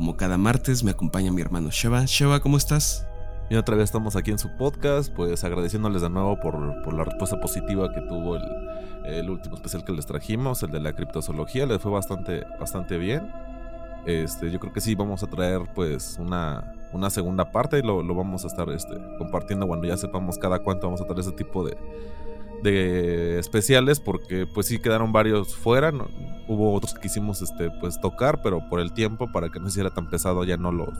Como cada martes me acompaña mi hermano Sheva. Sheva, ¿cómo estás? Y otra vez estamos aquí en su podcast, pues agradeciéndoles de nuevo por, la respuesta positiva que tuvo el, último especial que les trajimos, el de la criptozoología, les fue bastante, bastante bien. Este, yo creo que sí vamos a traer pues una, segunda parte y lo, vamos a estar este, compartiendo cuando ya sepamos cada cuánto vamos a traer ese tipo de, especiales porque pues sí quedaron varios fuera. Hubo otros que quisimos este pues tocar pero por el tiempo para que no hiciera tan pesado ya no los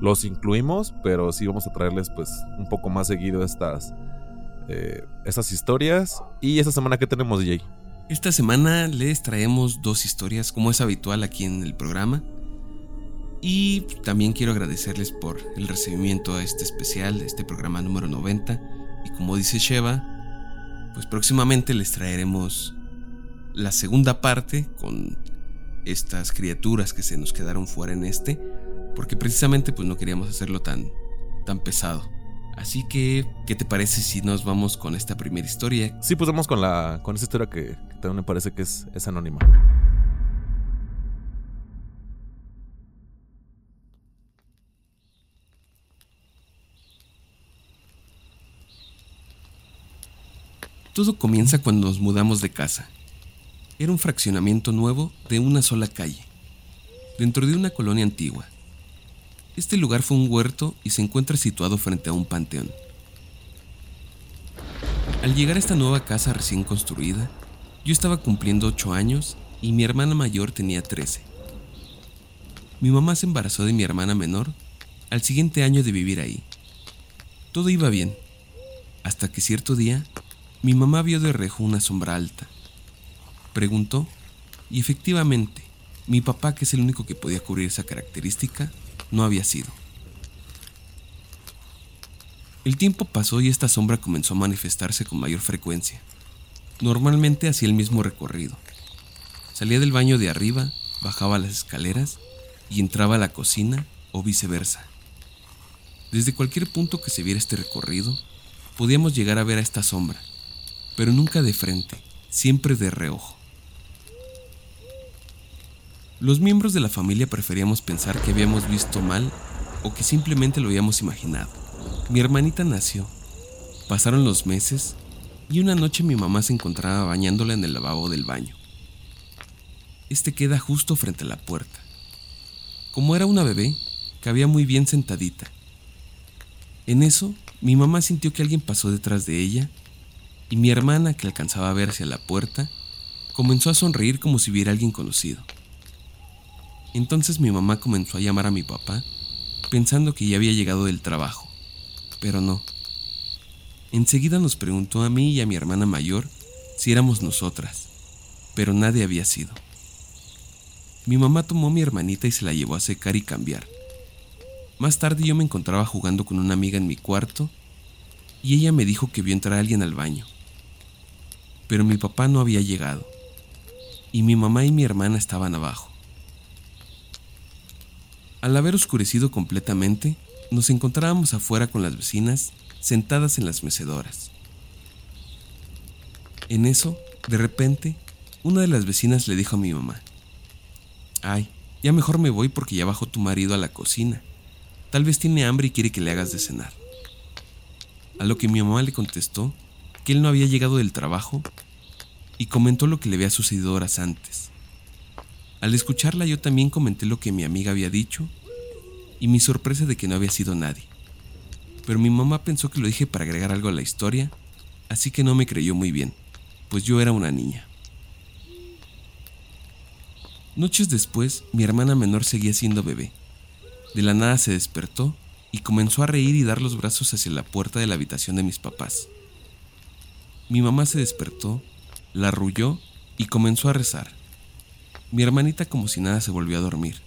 los incluimos pero sí vamos a traerles pues un poco más seguido estas eh, estas historias. Y esta semana que tenemos Jay esta semana les traemos dos historias como es habitual aquí en el programa. Y también quiero agradecerles por el recibimiento a este especial este programa número 90 y como dice Sheva pues próximamente les traeremos la segunda parte con estas criaturas que se nos quedaron fuera en este, porque precisamente pues no queríamos hacerlo tan, tan pesado. Así que, ¿qué te parece si nos vamos con esta primera historia? Sí, pues vamos con la con esta historia que, que también me parece que es, es anónima. Todo comienza cuando nos mudamos de casa. Era un fraccionamiento nuevo de una sola calle, dentro de una colonia antigua. Este lugar fue un huerto y se encuentra situado frente a un panteón. Al llegar a esta nueva casa recién construida, yo estaba cumpliendo 8 años y mi hermana mayor tenía 13. Mi mamá se embarazó de mi hermana menor al siguiente año de vivir ahí. Todo iba bien, hasta que cierto día mi mamá vio de rejo una sombra alta. Preguntó, y efectivamente, mi papá, que es el único que podía cubrir esa característica, no había sido. El tiempo pasó y esta sombra comenzó a manifestarse con mayor frecuencia. Normalmente hacía el mismo recorrido. Salía del baño de arriba, bajaba las escaleras y entraba a la cocina o viceversa. Desde cualquier punto que se viera este recorrido, podíamos llegar a ver a esta sombra, pero nunca de frente, siempre de reojo. Los miembros de la familia preferíamos pensar que habíamos visto mal o que simplemente lo habíamos imaginado. Mi hermanita nació, pasaron los meses y una noche mi mamá se encontraba bañándola en el lavabo del baño. Este queda justo frente a la puerta. Como era una bebé, cabía muy bien sentadita. En eso, mi mamá sintió que alguien pasó detrás de ella y mi hermana, que alcanzaba a ver hacia la puerta, comenzó a sonreír como si viera a alguien conocido. Entonces mi mamá comenzó a llamar a mi papá, pensando que ya había llegado del trabajo, pero no. Enseguida nos preguntó a mí y a mi hermana mayor si éramos nosotras, pero nadie había sido. Mi mamá tomó a mi hermanita y se la llevó a secar y cambiar. Más tarde yo me encontraba jugando con una amiga en mi cuarto y ella me dijo que vio entrar a alguien al baño pero mi papá no había llegado, y mi mamá y mi hermana estaban abajo. Al haber oscurecido completamente, nos encontrábamos afuera con las vecinas sentadas en las mecedoras. En eso, de repente, una de las vecinas le dijo a mi mamá, Ay, ya mejor me voy porque ya bajó tu marido a la cocina. Tal vez tiene hambre y quiere que le hagas de cenar. A lo que mi mamá le contestó que él no había llegado del trabajo y comentó lo que le había sucedido horas antes. Al escucharla yo también comenté lo que mi amiga había dicho y mi sorpresa de que no había sido nadie. Pero mi mamá pensó que lo dije para agregar algo a la historia, así que no me creyó muy bien, pues yo era una niña. Noches después, mi hermana menor seguía siendo bebé. De la nada se despertó y comenzó a reír y dar los brazos hacia la puerta de la habitación de mis papás. Mi mamá se despertó, la arrulló y comenzó a rezar. Mi hermanita como si nada se volvió a dormir.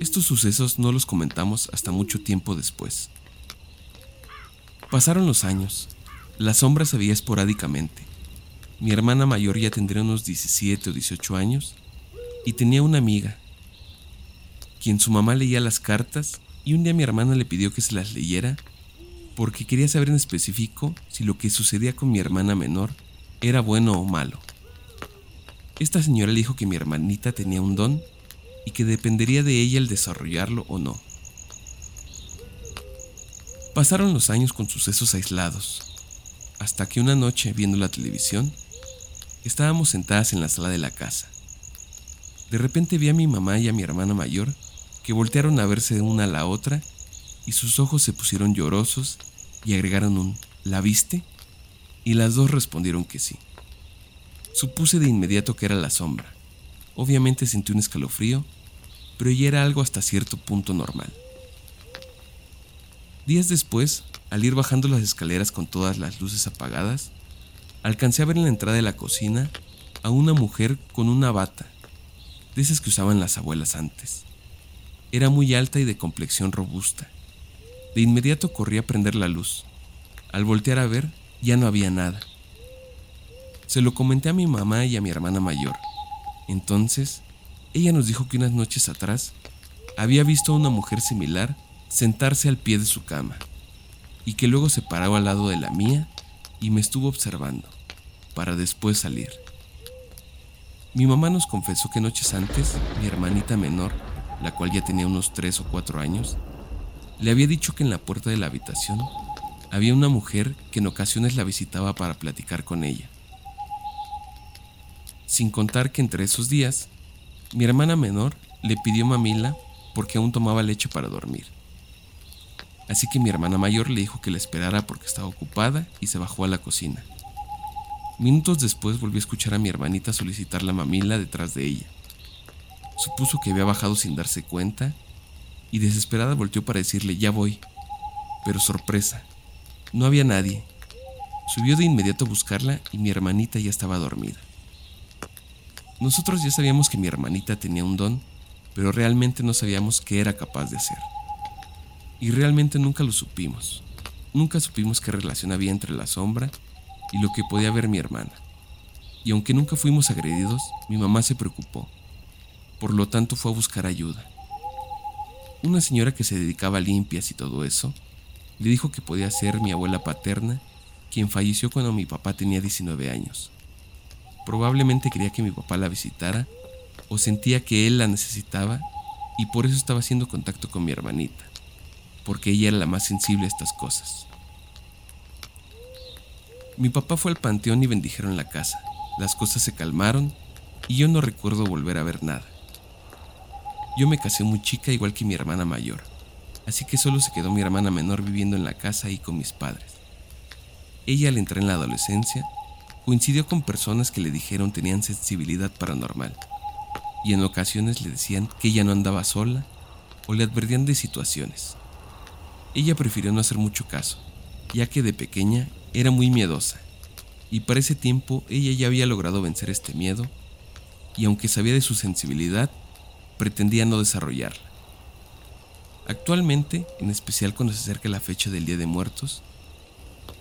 Estos sucesos no los comentamos hasta mucho tiempo después. Pasaron los años. La sombra se veía esporádicamente. Mi hermana mayor ya tendría unos 17 o 18 años y tenía una amiga, quien su mamá leía las cartas y un día mi hermana le pidió que se las leyera porque quería saber en específico si lo que sucedía con mi hermana menor era bueno o malo. Esta señora le dijo que mi hermanita tenía un don y que dependería de ella el desarrollarlo o no. Pasaron los años con sucesos aislados, hasta que una noche, viendo la televisión, estábamos sentadas en la sala de la casa. De repente vi a mi mamá y a mi hermana mayor que voltearon a verse de una a la otra y sus ojos se pusieron llorosos y agregaron un ¿La viste? Y las dos respondieron que sí. Supuse de inmediato que era la sombra. Obviamente sentí un escalofrío, pero ya era algo hasta cierto punto normal. Días después, al ir bajando las escaleras con todas las luces apagadas, alcancé a ver en la entrada de la cocina a una mujer con una bata, de esas que usaban las abuelas antes. Era muy alta y de complexión robusta. De inmediato corrí a prender la luz. Al voltear a ver, ya no había nada. Se lo comenté a mi mamá y a mi hermana mayor. Entonces, ella nos dijo que unas noches atrás había visto a una mujer similar sentarse al pie de su cama y que luego se paraba al lado de la mía y me estuvo observando para después salir. Mi mamá nos confesó que noches antes mi hermanita menor, la cual ya tenía unos 3 o 4 años, le había dicho que en la puerta de la habitación había una mujer que en ocasiones la visitaba para platicar con ella. Sin contar que entre esos días, mi hermana menor le pidió mamila porque aún tomaba leche para dormir. Así que mi hermana mayor le dijo que la esperara porque estaba ocupada y se bajó a la cocina. Minutos después volvió a escuchar a mi hermanita solicitar la mamila detrás de ella. Supuso que había bajado sin darse cuenta y desesperada volteó para decirle ya voy. Pero sorpresa, no había nadie. Subió de inmediato a buscarla y mi hermanita ya estaba dormida. Nosotros ya sabíamos que mi hermanita tenía un don, pero realmente no sabíamos qué era capaz de hacer. Y realmente nunca lo supimos. Nunca supimos qué relación había entre la sombra y lo que podía ver mi hermana. Y aunque nunca fuimos agredidos, mi mamá se preocupó. Por lo tanto fue a buscar ayuda. Una señora que se dedicaba a limpias y todo eso, le dijo que podía ser mi abuela paterna, quien falleció cuando mi papá tenía 19 años. Probablemente quería que mi papá la visitara o sentía que él la necesitaba y por eso estaba haciendo contacto con mi hermanita porque ella era la más sensible a estas cosas. Mi papá fue al panteón y bendijeron la casa. Las cosas se calmaron y yo no recuerdo volver a ver nada. Yo me casé muy chica igual que mi hermana mayor, así que solo se quedó mi hermana menor viviendo en la casa y con mis padres. Ella al entrar en la adolescencia coincidió con personas que le dijeron tenían sensibilidad paranormal y en ocasiones le decían que ella no andaba sola o le advertían de situaciones. Ella prefirió no hacer mucho caso, ya que de pequeña era muy miedosa, y para ese tiempo ella ya había logrado vencer este miedo, y aunque sabía de su sensibilidad, pretendía no desarrollarla. Actualmente, en especial cuando se acerca la fecha del Día de Muertos,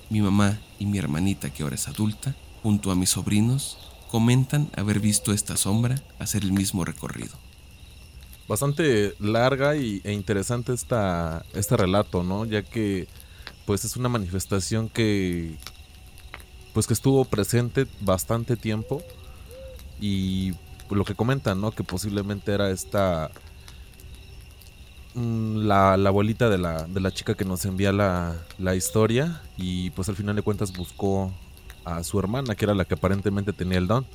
mi mamá y mi hermanita, que ahora es adulta, junto a mis sobrinos, comentan haber visto esta sombra hacer el mismo recorrido bastante larga y, e interesante esta, este relato, ¿no? Ya que pues es una manifestación que pues que estuvo presente bastante tiempo y lo que comentan, ¿no? Que posiblemente era esta mm, la, la abuelita de la, de la chica que nos envía la, la historia y pues al final de cuentas buscó a su hermana, que era la que aparentemente tenía el don.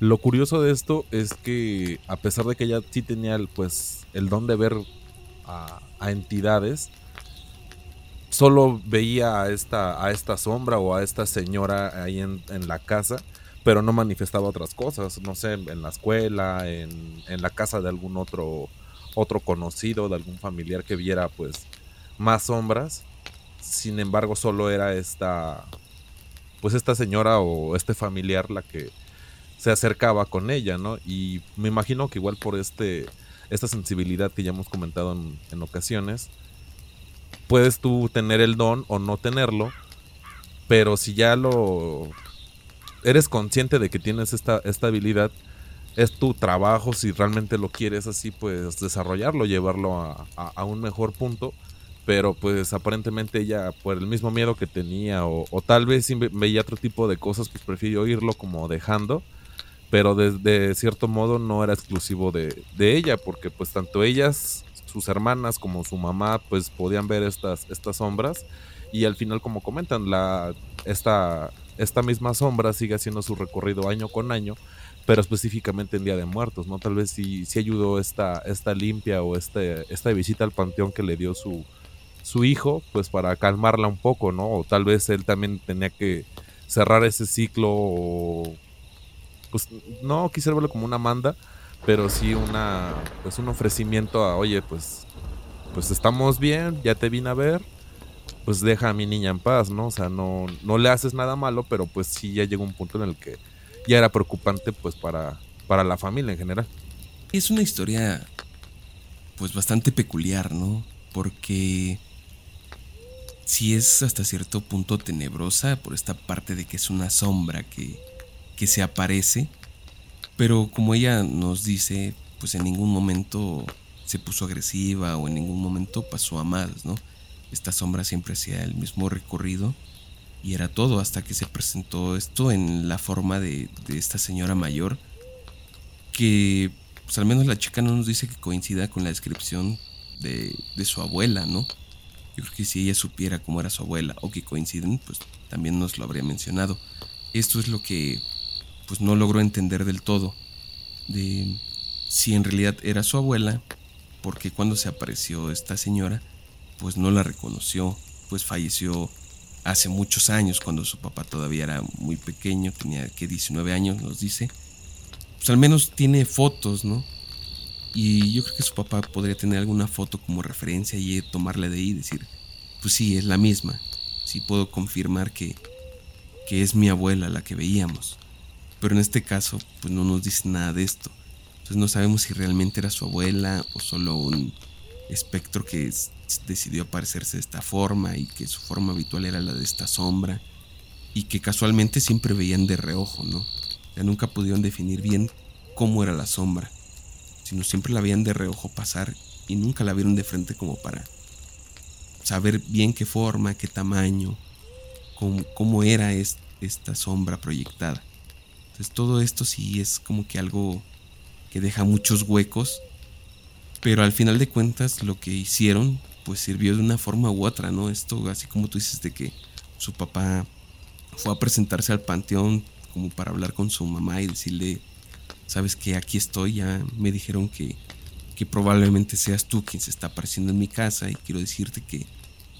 Lo curioso de esto es que a pesar de que ella sí tenía el, pues, el don de ver a, entidades, solo veía a esta, a esta sombra o a esta señora ahí en, la casa, pero no manifestaba otras cosas, no sé, en la escuela, en, en, la casa de algún otro, otro conocido, de algún familiar que viera pues más sombras. Sin embargo, solo era esta, pues esta señora o este familiar la que se acercaba con ella, ¿no? Y me imagino que igual por este esta sensibilidad que ya hemos comentado en, ocasiones, puedes tú tener el don o no tenerlo, pero si ya lo eres consciente de que tienes esta, esta habilidad, es tu trabajo, si realmente lo quieres así, pues desarrollarlo, llevarlo a, un mejor punto. Pero pues aparentemente ella, por el mismo miedo que tenía, o, tal vez veía otro tipo de cosas, pues prefirió irlo como dejando. Pero de, cierto modo no era exclusivo de, de, ella, porque pues tanto ellas, sus hermanas, como su mamá, pues podían ver estas, estas sombras. Y al final, como comentan, la, esta, esta misma sombra sigue haciendo su recorrido año con año pero específicamente en Día de Muertos, ¿no? Tal vez sí, sí ayudó esta, esta limpia o este, esta visita al panteón que le dio su, su hijo, pues para calmarla un poco, ¿no? O tal vez él también tenía que cerrar ese ciclo o, pues no quisiera verlo como una manda, pero sí una, pues un ofrecimiento a, oye, pues, pues estamos bien, ya te vine a ver, pues deja a mi niña en paz, ¿no? O sea, no, no le haces nada malo, pero pues sí ya llega un punto en el que ya era preocupante pues para, para la familia en general. Es una historia pues bastante peculiar, ¿no? Porque sí es hasta cierto punto tenebrosa por esta parte de que es una sombra que, que se aparece, pero como ella nos dice, pues en ningún momento se puso agresiva o en ningún momento pasó a más, ¿no? Esta sombra siempre hacía el mismo recorrido y era todo hasta que se presentó esto en la forma de, esta señora mayor que pues al menos la chica no nos dice que coincida con la descripción de, su abuela, ¿no? Yo creo que si ella supiera cómo era su abuela o que coinciden, pues también nos lo habría mencionado. Esto es lo que pues no logró entender del todo de si en realidad era su abuela, porque cuando se apareció esta señora, pues no la reconoció, pues falleció hace muchos años, cuando su papá todavía era muy pequeño, tenía que 19 años, nos dice, pues al menos tiene fotos, ¿no? Y yo creo que su papá podría tener alguna foto como referencia y tomarle de ahí y decir, pues sí, es la misma. Sí puedo confirmar que, que es mi abuela la que veíamos. Pero en este caso, pues no nos dice nada de esto. Entonces no sabemos si realmente era su abuela o solo un espectro que decidió aparecerse de esta forma y que su forma habitual era la de esta sombra y que casualmente siempre veían de reojo, ¿no? Ya nunca pudieron definir bien cómo era la sombra, sino siempre la veían de reojo pasar y nunca la vieron de frente como para saber bien qué forma, qué tamaño, cómo, era esta sombra proyectada. Entonces todo esto sí es como que algo que deja muchos huecos, pero al final de cuentas lo que hicieron pues sirvió de una forma u otra, ¿no? Esto, así como tú dices, de que su papá fue a presentarse al panteón como para hablar con su mamá y decirle, sabes que aquí estoy, ya me dijeron que, que probablemente seas tú quien se está apareciendo en mi casa y quiero decirte que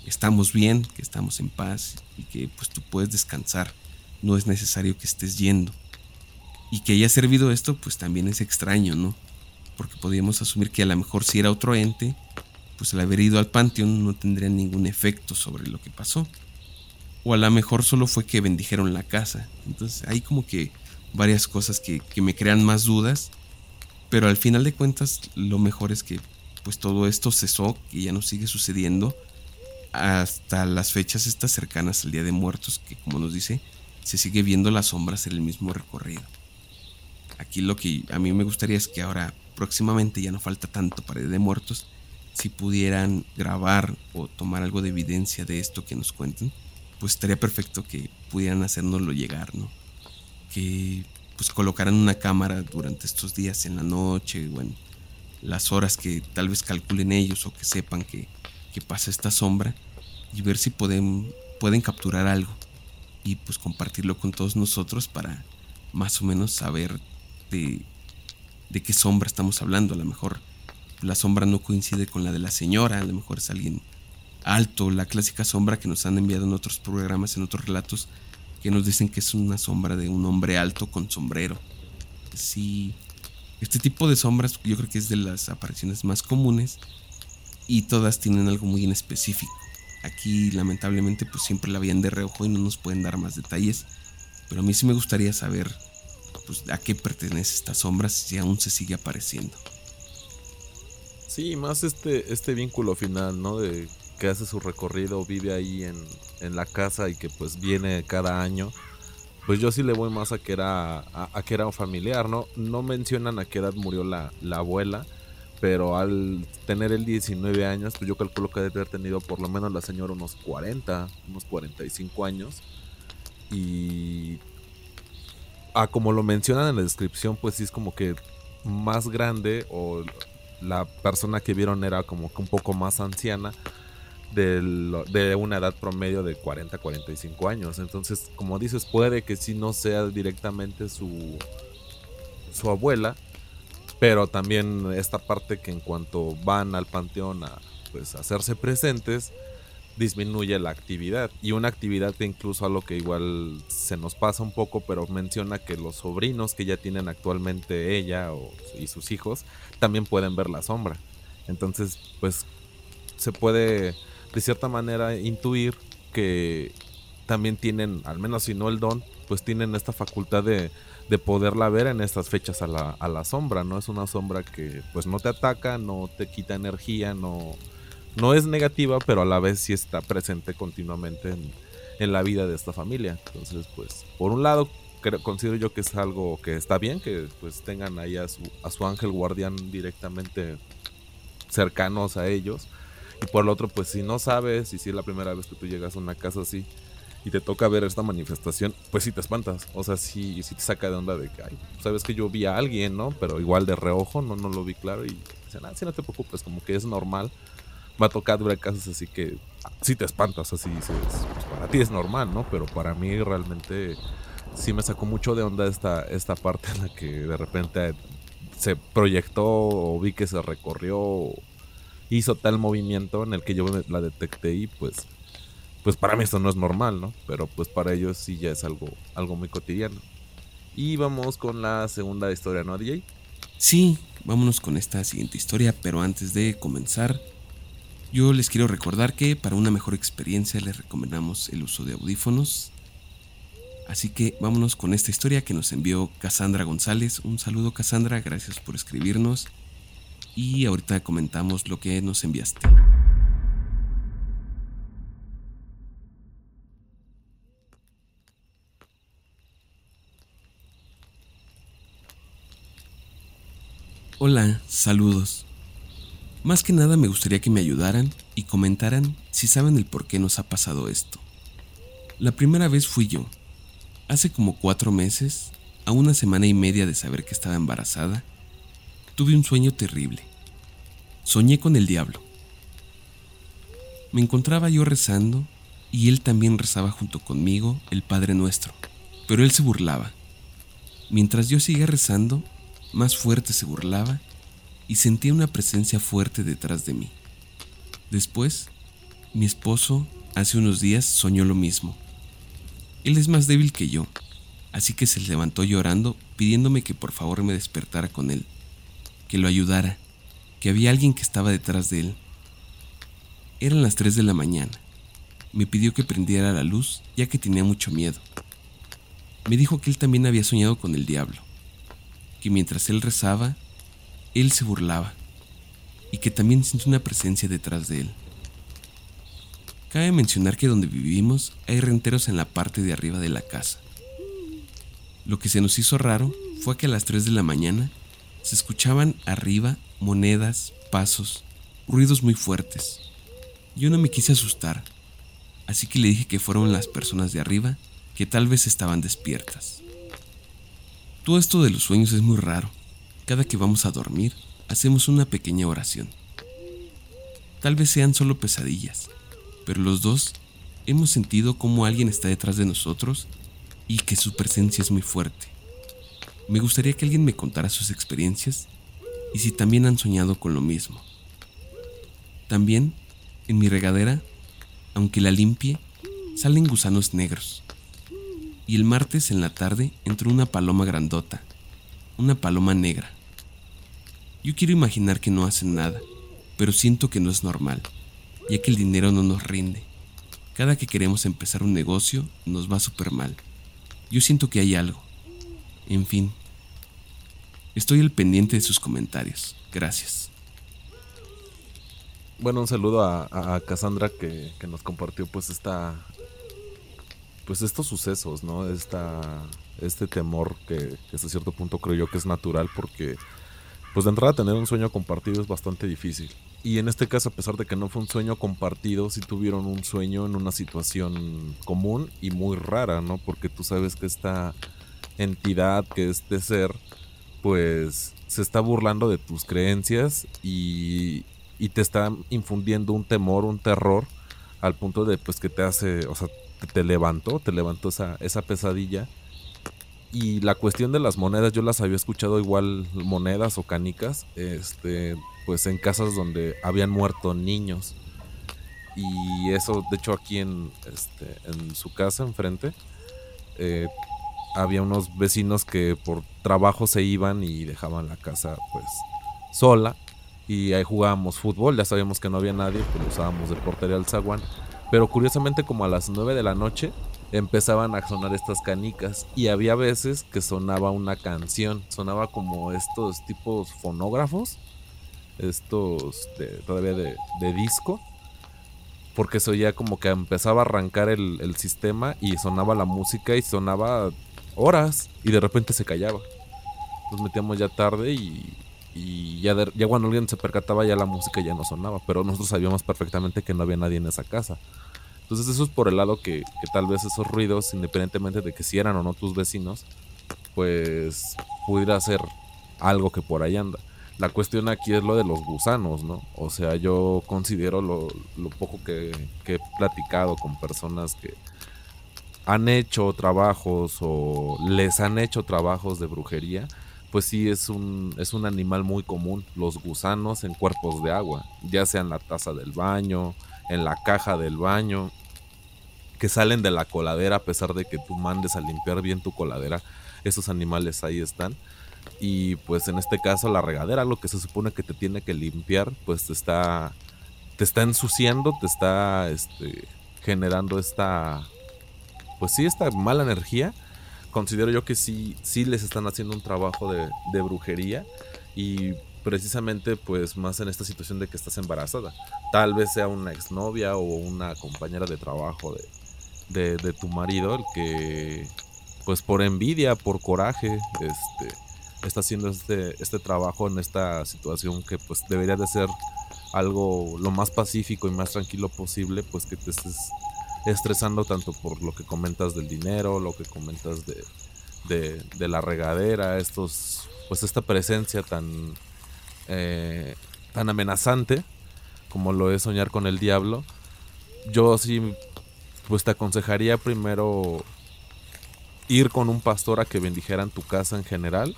estamos bien, que estamos en paz y que pues tú puedes descansar, no es necesario que estés yendo. Y que haya servido esto pues también es extraño, ¿no? Porque podríamos asumir que a lo mejor si era otro ente, pues el haber ido al panteón no tendría ningún efecto sobre lo que pasó. O a lo mejor solo fue que bendijeron la casa. Entonces hay como que varias cosas que, me crean más dudas. Pero al final de cuentas lo mejor es que pues todo esto cesó, y ya no sigue sucediendo hasta las fechas estas cercanas al Día de Muertos, que como nos dice, se sigue viendo las sombras en el mismo recorrido. Aquí lo que a mí me gustaría es que ahora próximamente ya no falta tanto para Día de Muertos, si pudieran grabar o tomar algo de evidencia de esto que nos cuenten, pues estaría perfecto que pudieran hacérnoslo llegar, ¿no? Que pues colocaran una cámara durante estos días en la noche o en las horas que tal vez calculen ellos o que sepan que, que pasa esta sombra y ver si pueden, pueden capturar algo y pues compartirlo con todos nosotros para más o menos saber de, de qué sombra estamos hablando. A lo mejor la sombra no coincide con la de la señora, a lo mejor es alguien alto, la clásica sombra que nos han enviado en otros programas, en otros relatos, que nos dicen que es una sombra de un hombre alto con sombrero. Sí, este tipo de sombras yo creo que es de las apariciones más comunes y todas tienen algo muy en específico. Aquí lamentablemente pues siempre la veían de reojo y no nos pueden dar más detalles, pero a mí sí me gustaría saber pues a qué pertenece esta sombra si aún se sigue apareciendo. Sí, más este, este vínculo final, ¿no? De que hace su recorrido, vive ahí en, en la casa y que pues viene cada año. Pues yo sí le voy más a que era, a, que era un familiar, ¿no? No mencionan a qué edad murió la, la abuela, pero al tener el 19 años, pues yo calculo que debe haber tenido por lo menos la señora unos 40, unos 45 años. Y ah, como lo mencionan en la descripción, pues sí es como que más grande o la persona que vieron era como que un poco más anciana de, una edad promedio de 40 45 años. Entonces, como dices, puede que sí no sea directamente su, su abuela, pero también esta parte que en cuanto van al panteón a pues, hacerse presentes, disminuye la actividad. Y una actividad que incluso a lo que igual se nos pasa un poco, pero menciona que los sobrinos que ya tienen actualmente ella y sus hijos también pueden ver la sombra. Entonces, pues se puede de cierta manera intuir que también tienen, al menos si no el don, pues tienen esta facultad de, de poderla ver en estas fechas a la, a la, sombra, ¿no? Es una sombra que pues no te ataca, no te quita energía, no, no es negativa, pero a la vez sí está presente continuamente en, en la vida de esta familia. Entonces, pues, por un lado, creo, considero yo que es algo que está bien, que pues tengan ahí a su, a su ángel guardián directamente cercanos a ellos y por el otro, pues si no sabes, y si es la primera vez que tú llegas a una casa así y te toca ver esta manifestación, pues sí te espantas. O sea, sí, sí te saca de onda de que, ay, sabes que yo vi a alguien, ¿no? Pero igual de reojo, no, no lo vi claro. Y dicen, ah, sí, no te preocupes, como que es normal. Va a tocar ver casos así que sí te espantas, así dices, pues para ti es normal, ¿no? Pero para mí realmente sí me sacó mucho de onda esta, esta parte en la que de repente se proyectó o vi que se recorrió hizo tal movimiento en el que yo la detecté y pues pues para mí esto no es normal, ¿no? Pero pues para ellos sí ya es algo, algo muy cotidiano. Y vamos con la segunda historia, ¿no, DJ? Sí, vámonos con esta siguiente historia, pero antes de comenzar, yo les quiero recordar que para una mejor experiencia les recomendamos el uso de audífonos. Así que vámonos con esta historia que nos envió Cassandra González. Un saludo Cassandra, gracias por escribirnos y ahorita comentamos lo que nos enviaste. Hola, saludos. Más que nada me gustaría que me ayudaran y comentaran si saben el por qué nos ha pasado esto. La primera vez fui yo, hace como cuatro meses, a una semana y media de saber que estaba embarazada, tuve un sueño terrible. Soñé con el diablo. Me encontraba yo rezando y él también rezaba junto conmigo el Padre Nuestro, pero él se burlaba. Mientras yo seguía rezando, más fuerte se burlaba y sentía una presencia fuerte detrás de mí. Después, mi esposo hace unos días soñó lo mismo. Él es más débil que yo, así que se levantó llorando pidiéndome que por favor me despertara con él que lo ayudara, que había alguien que estaba detrás de él. Eran las 3 de la mañana. Me pidió que prendiera la luz ya que tenía mucho miedo. Me dijo que él también había soñado con el diablo, que mientras él rezaba, él se burlaba y que también sintió una presencia detrás de él. Cabe mencionar que donde vivimos hay renteros en la parte de arriba de la casa. Lo que se nos hizo raro fue que a las 3 de la mañana se escuchaban arriba monedas, pasos, ruidos muy fuertes. Yo no me quise asustar, así que le dije que fueron las personas de arriba que tal vez estaban despiertas. Todo esto de los sueños es muy raro. Cada que vamos a dormir, hacemos una pequeña oración. Tal vez sean solo pesadillas, pero los dos hemos sentido como alguien está detrás de nosotros y que su presencia es muy fuerte. Me gustaría que alguien me contara sus experiencias y si también han soñado con lo mismo. También, en mi regadera, aunque la limpie, salen gusanos negros. Y el martes en la tarde entró una paloma grandota, una paloma negra. Yo quiero imaginar que no hacen nada, pero siento que no es normal, ya que el dinero no nos rinde. Cada que queremos empezar un negocio nos va súper mal. Yo siento que hay algo, en fin, estoy al pendiente de sus comentarios. Gracias. bueno, un saludo a, Cassandra que, nos compartió pues esta, pues estos sucesos, ¿no? Esta, este temor que, que hasta cierto punto creo yo que es natural porque pues de entrada tener un sueño compartido es bastante difícil. Y en este caso, a pesar de que no fue un sueño compartido, sí tuvieron un sueño en una situación común y muy rara, ¿no? Porque tú sabes que esta entidad, que este ser, pues se está burlando de tus creencias y, y te está infundiendo un temor, un terror, al punto de pues que te hace, o sea, te levantó, te levantó esa, esa pesadilla y la cuestión de las monedas, yo las había escuchado igual monedas o canicas, este, pues en casas donde habían muerto niños. Y eso, de hecho, aquí en, este, en su casa enfrente, eh, había unos vecinos que por trabajo se iban y dejaban la casa pues sola. Y ahí jugábamos fútbol, ya sabíamos que no había nadie, pues usábamos de portería al zaguán. Pero curiosamente como a las 9 de la noche empezaban a sonar estas canicas y había veces que sonaba una canción, sonaba como estos tipos fonógrafos, estos todavía de, disco, porque se oía como que empezaba a arrancar el, sistema y sonaba la música y sonaba horas y de repente se callaba. Nos metíamos ya tarde y, y ya, ya cuando alguien se percataba ya la música ya no sonaba, pero nosotros sabíamos perfectamente que no había nadie en esa casa. Entonces eso es por el lado que, tal vez esos ruidos, independientemente de que si eran o no tus vecinos, pues pudiera ser algo que por ahí anda. La cuestión aquí es lo de los gusanos, ¿no? O sea, yo considero lo, poco que, he platicado con personas que han hecho trabajos o les han hecho trabajos de brujería, pues sí es un, es un animal muy común, los gusanos en cuerpos de agua, ya sea en la taza del baño, en la caja del baño, que salen de la coladera a pesar de que tú mandes a limpiar bien tu coladera, esos animales ahí están. Y pues en este caso la regadera, lo que se supone que te tiene que limpiar, pues te está, te está ensuciando, te está este, generando esta, pues sí, esta mala energía. Considero yo que sí, sí les están haciendo un trabajo de, brujería y precisamente pues más en esta situación de que estás embarazada. Tal vez sea una exnovia o una compañera de trabajo de, de, tu marido el que pues por envidia, por coraje, este, está haciendo este, este trabajo en esta situación que pues debería de ser algo lo más pacífico y más tranquilo posible, pues que te estés estresando tanto por lo que comentas del dinero, lo que comentas de, de, la regadera, estos, pues esta presencia tan, eh, tan amenazante como lo es soñar con el diablo, yo sí, pues te aconsejaría primero ir con un pastor a que bendijeran tu casa en general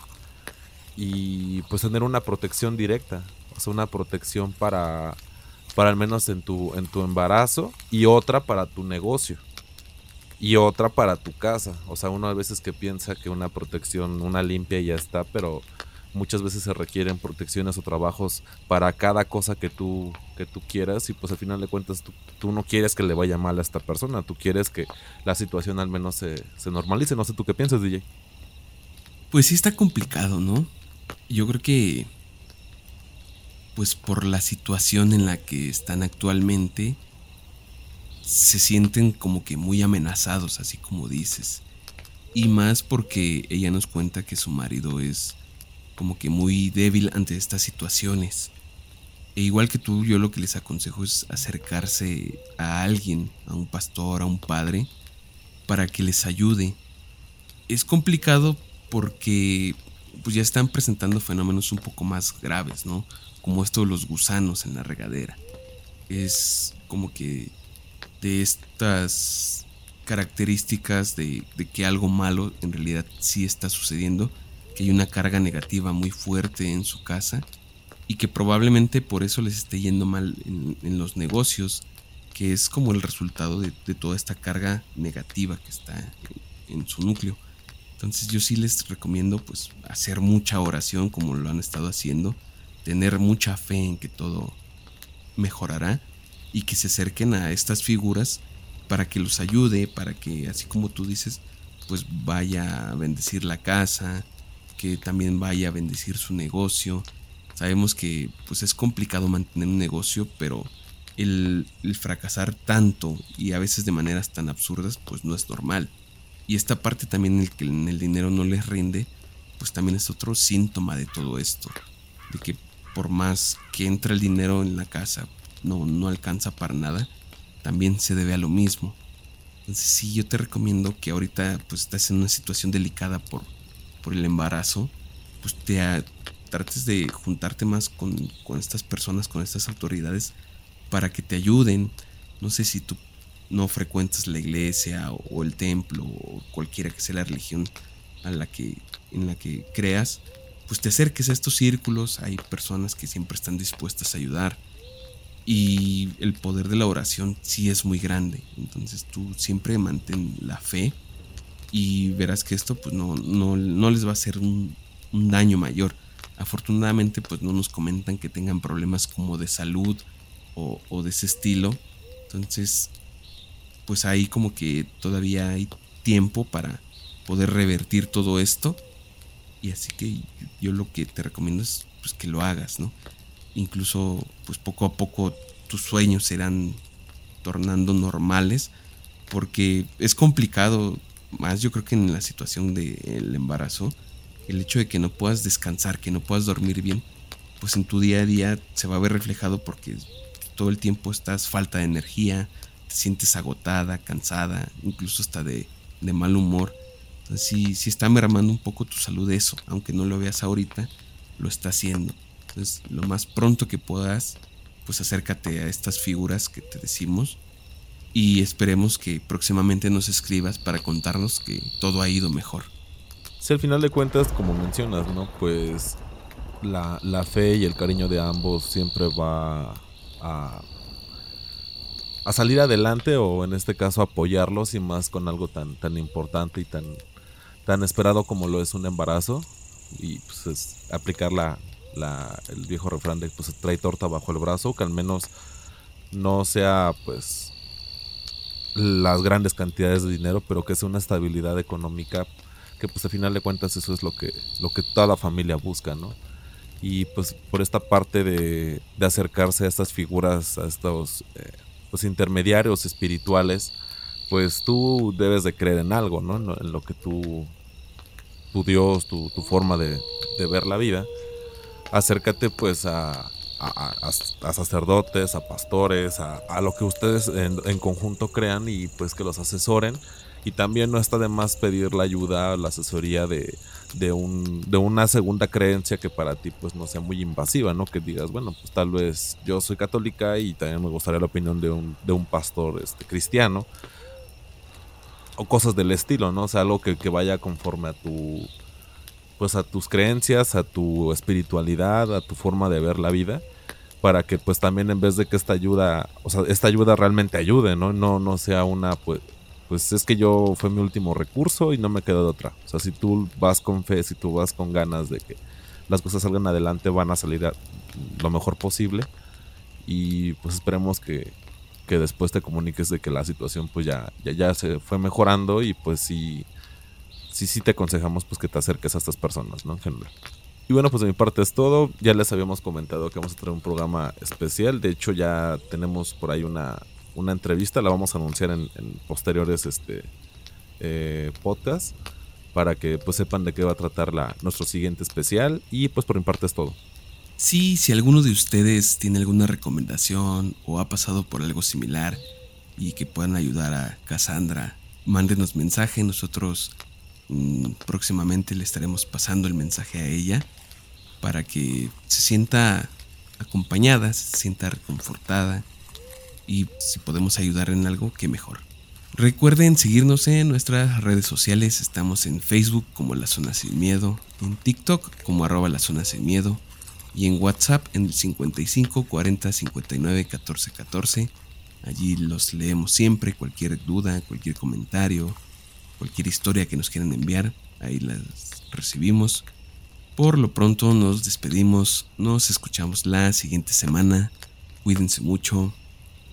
y pues tener una protección directa, o sea, una protección para, para al menos en tu, en tu embarazo y otra para tu negocio y otra para tu casa. O sea, uno a veces que piensa que una protección, una limpia ya está, pero muchas veces se requieren protecciones o trabajos para cada cosa que tú, que tú quieras y pues al final de cuentas tú, no quieres que le vaya mal a esta persona, tú quieres que la situación al menos se, se normalice. No sé tú qué piensas, DJ. Pues sí está complicado, ¿no? Yo creo que pues por la situación en la que están actualmente se sienten como que muy amenazados, así como dices. Y más porque ella nos cuenta que su marido es como que muy débil ante estas situaciones. E igual que tú, yo lo que les aconsejo es acercarse a alguien, a un pastor, a un padre, para que les ayude. Es complicado porque pues ya están presentando fenómenos un poco más graves, ¿no? Como esto de los gusanos en la regadera. Es como que de estas características de, de que algo malo en realidad sí está sucediendo que hay una carga negativa muy fuerte en su casa y que probablemente por eso les esté yendo mal en, los negocios, que es como el resultado de, toda esta carga negativa que está en, en, su núcleo. Entonces yo sí les recomiendo pues hacer mucha oración como lo han estado haciendo, tener mucha fe en que todo mejorará y que se acerquen a estas figuras para que los ayude, para que así como tú dices, pues vaya a bendecir la casa, que también vaya a bendecir su negocio Sabemos que pues es complicado mantener un negocio, pero el, fracasar tanto y a veces de maneras tan absurdas pues no es normal. Y esta parte también en el que el dinero no les rinde, pues también es otro síntoma de todo esto. De que por más que entra el dinero en la casa, no, no alcanza para nada, también se debe a lo mismo. Entonces sí, yo te recomiendo que ahorita pues estás en una situación delicada por, por el embarazo, pues te trates de juntarte más con, estas personas, con estas autoridades, para que te ayuden. No sé si tú no frecuentas la iglesia o, el templo o cualquiera que sea la religión a la que, en la que creas, pues te acerques a estos círculos, hay personas que siempre están dispuestas a ayudar y el poder de la oración sí es muy grande. Entonces tú siempre mantén la fe y verás que esto pues no, no, les va a hacer un, daño mayor. Afortunadamente pues no nos comentan que tengan problemas como de salud o, o de ese estilo. Entonces pues ahí como que todavía hay tiempo para poder revertir todo esto. Y así que yo lo que te recomiendo es pues, que lo hagas, ¿no? incluso pues poco a poco tus sueños serán tornando normales porque es complicado más yo creo que en la situación del embarazo el hecho de que no puedas descansar que no puedas dormir bien pues en tu día a día se va a ver reflejado porque todo el tiempo estás falta de energía te sientes agotada cansada incluso hasta de, de mal humor sí, sí está mermando un poco tu salud eso aunque no lo veas ahorita lo está haciendo entonces, lo más pronto que puedas, pues acércate a estas figuras que te decimos y esperemos que próximamente nos escribas para contarnos que todo ha ido mejor. Si al final de cuentas, como mencionas, ¿no? Pues la, fe y el cariño de ambos siempre va a, a salir adelante o en este caso apoyarlos y más con algo tan, tan importante y tan, tan esperado como lo es un embarazo y pues es aplicar la, el viejo refrán de pues trae torta bajo el brazo, que al menos no sea pues las grandes cantidades de dinero, pero que sea una estabilidad económica, que pues al final de cuentas eso es lo que, lo que toda la familia busca, ¿no? Y pues por esta parte de, acercarse a estas figuras, a estos eh, pues intermediarios espirituales, pues tú debes de creer en algo, ¿no? Que tú, tu Dios, tu, tu forma de, de ver la vida acércate pues a, a, sacerdotes, a pastores, a, lo que ustedes en, conjunto crean y pues que los asesoren. Y también no está de más pedir la ayuda, la asesoría de, de, un, de una segunda creencia que para ti pues no sea muy invasiva, ¿no? Que digas, bueno, pues tal vez yo soy católica y también me gustaría la opinión de un, de un pastor este, cristiano. O cosas del estilo, ¿no? O sea, algo que, que vaya conforme a tu, pues a tus creencias, a tu espiritualidad, a tu forma de ver la vida, para que pues también en vez de que esta ayuda, o sea, esta ayuda realmente ayude, ¿no? No, no sea una, pues, pues es que yo fue mi último recurso y no me queda de otra. O sea, si tú vas con fe, si tú vas con ganas de que las cosas salgan adelante, van a salir lo mejor posible. Y pues esperemos que, que después te comuniques de que la situación pues ya, ya, ya se fue mejorando y pues sí sí, sí te aconsejamos pues que te acerques a estas personas, ¿no? En general. Y bueno, pues de mi parte es todo. Ya les habíamos comentado que vamos a traer un programa especial. De hecho, ya tenemos por ahí una, una entrevista. La vamos a anunciar en, posteriores este, eh, podcasts. Para que pues sepan de qué va a tratar la, nuestro siguiente especial. Y pues por mi parte es todo. Sí, si alguno de ustedes tiene alguna recomendación o ha pasado por algo similar y que puedan ayudar a Cassandra, mándenos mensaje. Nosotros Mm, próximamente le estaremos pasando el mensaje a ella para que se sienta acompañada, se sienta reconfortada y si podemos ayudar en algo, que mejor. Recuerden seguirnos en nuestras redes sociales, estamos en Facebook como La Zona Sin Miedo, en TikTok como arroba La Zona Sin Miedo y en WhatsApp en el 55 40 59 14 14. Allí los leemos siempre, cualquier duda, cualquier comentario, cualquier historia que nos quieran enviar, ahí las recibimos. Por lo pronto nos despedimos, nos escuchamos la siguiente semana. Cuídense mucho.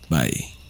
Bye.